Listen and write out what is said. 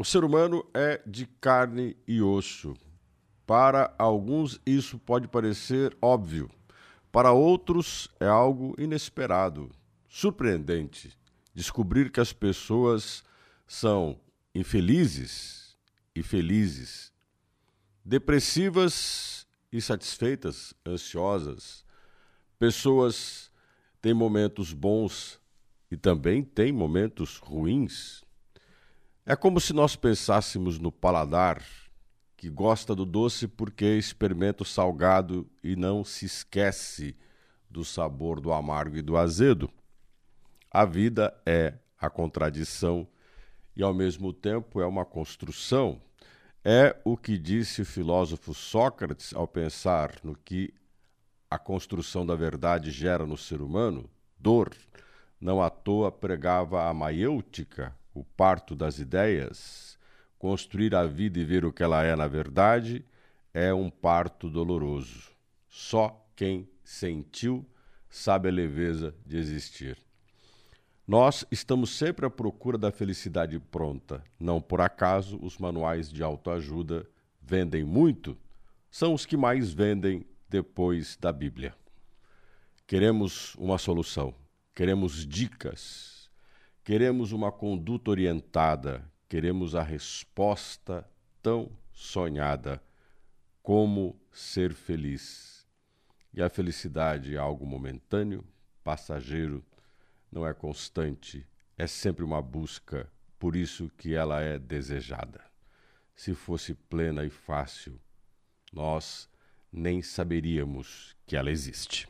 O ser humano é de carne e osso. Para alguns, isso pode parecer óbvio. Para outros, é algo inesperado, surpreendente. Descobrir que as pessoas são infelizes e felizes, depressivas e satisfeitas, ansiosas. Pessoas têm momentos bons e também têm momentos ruins. É como se nós pensássemos no paladar que gosta do doce porque experimenta o salgado e não se esquece do sabor do amargo e do azedo. A vida é a contradição e, ao mesmo tempo, é uma construção. É o que disse o filósofo Sócrates ao pensar no que a construção da verdade gera no ser humano: dor. Não à toa pregava a maiêutica, o parto das ideias, Construir a vida e ver o que ela é na verdade é um parto doloroso. Só quem sentiu sabe a leveza de existir. Nós estamos sempre à procura da felicidade pronta. Não por acaso os manuais de autoajuda vendem muito, são os que mais vendem depois da Bíblia. Queremos uma solução, queremos dicas, queremos uma conduta orientada, queremos a resposta tão sonhada como ser feliz. E a felicidade é algo momentâneo, passageiro, não é constante, é sempre uma busca, por isso que ela é desejada. Se fosse plena e fácil, nós nem saberíamos que ela existe.